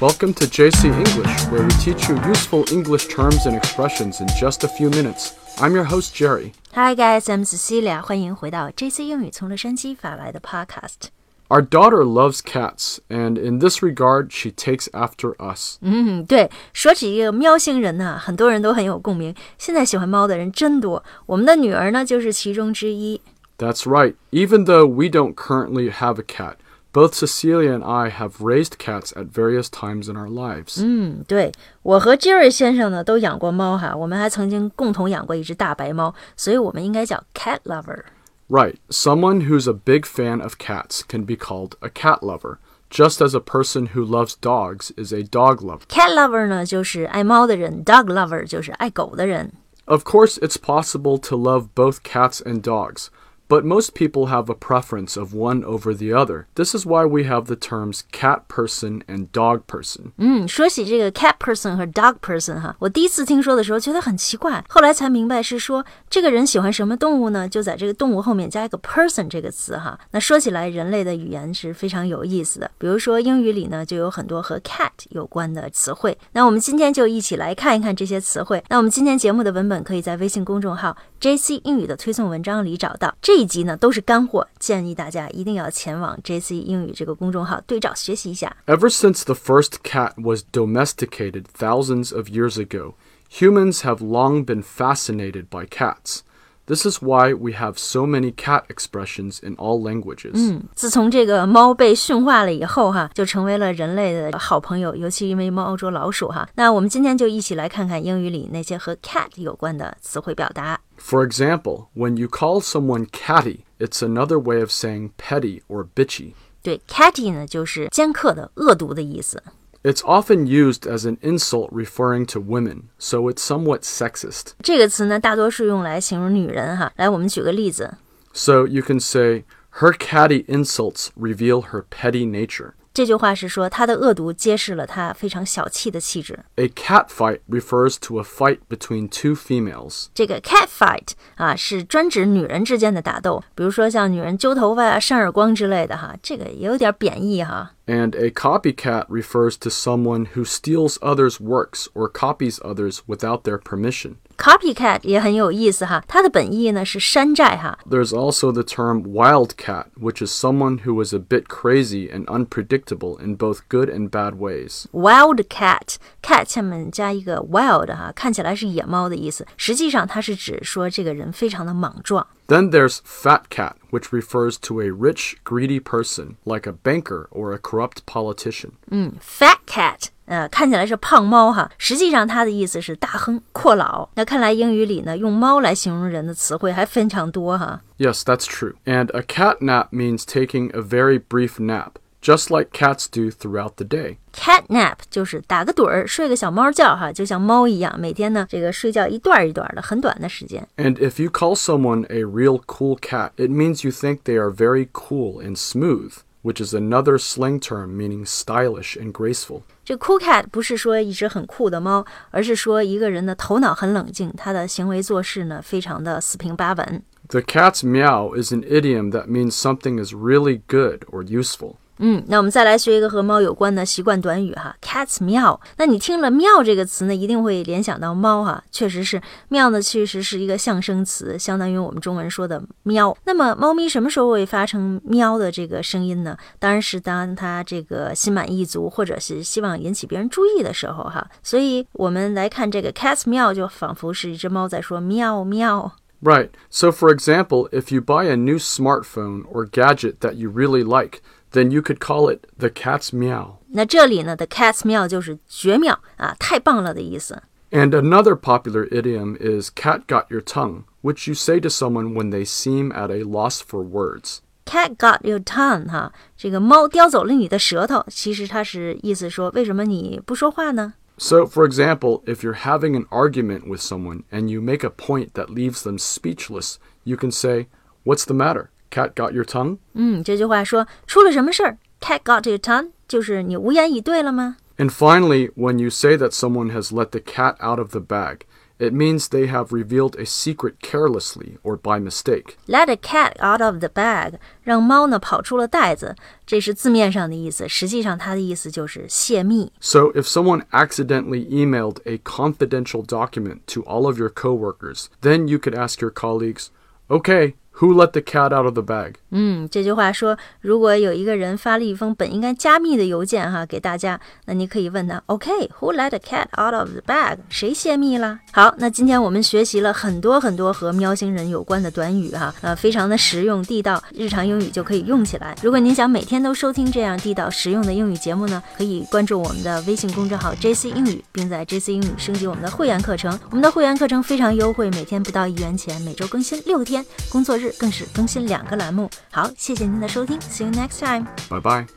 Welcome to JC English, where we teach you useful English terms and expressions in just a few minutes. I'm your host, Jerry. Hi guys, I'm Cecilia，欢迎回到 JC 英语从洛杉矶发来的 Podcast。 Our daughter loves cats, and in this regard, she takes after us. 嗯，对，说起这个喵星人呢，很多人都很有共鸣。现在喜欢猫的人真多，我们的女儿呢就是其中之一。 That's right. Even though we don't currently have a cat, both Cecilia and I have raised cats at various times in our lives. 嗯，对我和 Jerry 先生呢都养过猫哈，我们还曾经共同养过一只大白猫，所以我们应该叫 cat lover。 Right. Someone who's a big fan of cats can be called a cat lover, just as a person who loves dogs is a dog lover. cat lover 呢就是爱猫的人，dog lover 就是爱狗的人。 Of course, it's possible to love both cats and dogs, but most people have a preference of one over the other. This is why we have the terms cat person and dog person. 嗯，说起这个 cat person 和 dog person 哈，我第一次听说的时候觉得很奇怪，后来才明白是说这个人喜欢什么动物呢？就在这个动物后面加一个 person 这个词哈。那说起来，人类的语言是非常有意思的。比如说英语里呢，就有很多和 cat 有关的词汇。那我们今天就一起来看一看这些词汇。那我们今天节目的文本可以在微信公众号 JC 英语的推送文章里找到。这 一集呢都是干货，建议大家一定要前往 JC 英语这个公众号对照学习一下。 Ever since the first cat was domesticated thousands of years ago, humans have long been fascinated by cats. This is why we have so many cat expressions in all languages. 自从这个猫被驯化了以后，哈，就成为了人类的好朋友，尤其因为猫捉老鼠，哈。那我们今天就一起来看看英语里那些和 cat 有关的词汇表达。 For example, when you call someone catty, it's another way of saying petty or bitchy. 对，catty 呢就是尖刻的、恶毒的意思。 It's often used as an insult referring to women, so it's somewhat sexist. 这个词呢，大多数用来形容女人，哈。来，我们举个例子， So you can say, her catty insults reveal her petty nature. 这句话是说他的恶毒揭示了他非常小气的气质。A cat fight refers to a fight between two females. 这个 cat fight 啊，是专指女人之间的打斗，比如说像女人揪头发啊、扇耳光之类的，哈，这个也有点贬义哈。And a copycat refers to someone who steals others' works or copies others without their permission. Copycat 也很有意思哈，它的本意呢是山寨哈。 There's also the term wildcat, which is someone who is a bit crazy and unpredictable in both good and bad ways. Wildcat cat 下面加一个 wild 哈，看起来是野猫的意思，实际上它是指说这个人非常的莽撞。 Then there's fat cat, which refers to a rich, greedy person, like a banker or a corrupt politician. Fat cat 呃，看起来是胖猫哈，实际上它的意思是大亨阔佬。那看来英语里呢，用猫来形容人的词汇还非常多哈。 Yes, that's true. And a cat nap means taking a very brief nap, just like cats do throughout the day. Cat nap 就是打个盹儿，睡个小猫觉哈，就像猫一样，每天呢这个睡觉一段儿一段儿的，很短的时间。 And if you call someone a real cool cat, it means you think they are very cool and smooth, which is another slang term meaning stylish and graceful. 这 cool cat 不是说一只很酷的猫，而是说一个人的头脑很冷静，他的行为做事呢非常的四平八稳。 The cat's meow is an idiom that means something is really good or useful. 嗯，那我们再来学一个和猫有关的习惯短语哈，cats meow。那你听了 meow 这个词呢，一定会联想到猫哈，确实是 meow 呢，确实是一个象声词，相当于我们中文说的喵。那么猫咪什么时候会发成喵的这个声音呢？当然是当它这个心满意足，或者是希望引起别人注意的时候哈。所以我们来看这个 cats meow，就仿佛是一只猫在说喵喵。Right. So, for example, if you buy a new smartphone or gadget that you really like, then you could call it the cat's meow. 那这里呢，the cat's meow 就是绝妙啊，太棒了的意思。 And another popular idiom is cat got your tongue, which you say to someone when they seem at a loss for words. Cat got your tongue，哈，这个猫叼走了你的舌头。其实它是意思说，为什么你不说话呢？ So, for example, if you're having an argument with someone and you make a point that leaves them speechless, you can say, What's the matter? Cat got your tongue? 嗯，这句话说出了什么事儿？Cat got your tongue，就是你无言以对了吗？ And finally, when you say that someone has let the cat out of the bag, It means they have revealed a secret carelessly or by mistake. Let a cat out of the bag，让猫呢跑出了袋子，这是字面上的意思，实际上它的意思就是泄密。 So, if someone accidentally emailed a confidential document to all of your coworkers, then you could ask your colleagues, okay, Who let the cat out of the bag? 嗯，这句话说，如果有一个人发了一封本应该加密的邮件哈给大家，那你可以问他，OK，Who、let a cat out of the bag？谁泄密了？好，那今天我们学习了很多很多和喵星人有关的短语哈，呃，非常的实用地道，日常英语就可以用起来。如果您想每天都收听这样地道实用的英语节目呢，可以关注我们的微信公众号 JC 英语，并在 JC 英语升级我们的会员课程。我们的会员课程非常优惠，每天不到一元钱，每周更新六天，工作日更是更新两个栏目。好，谢谢您的收听，See you next time。Bye bye.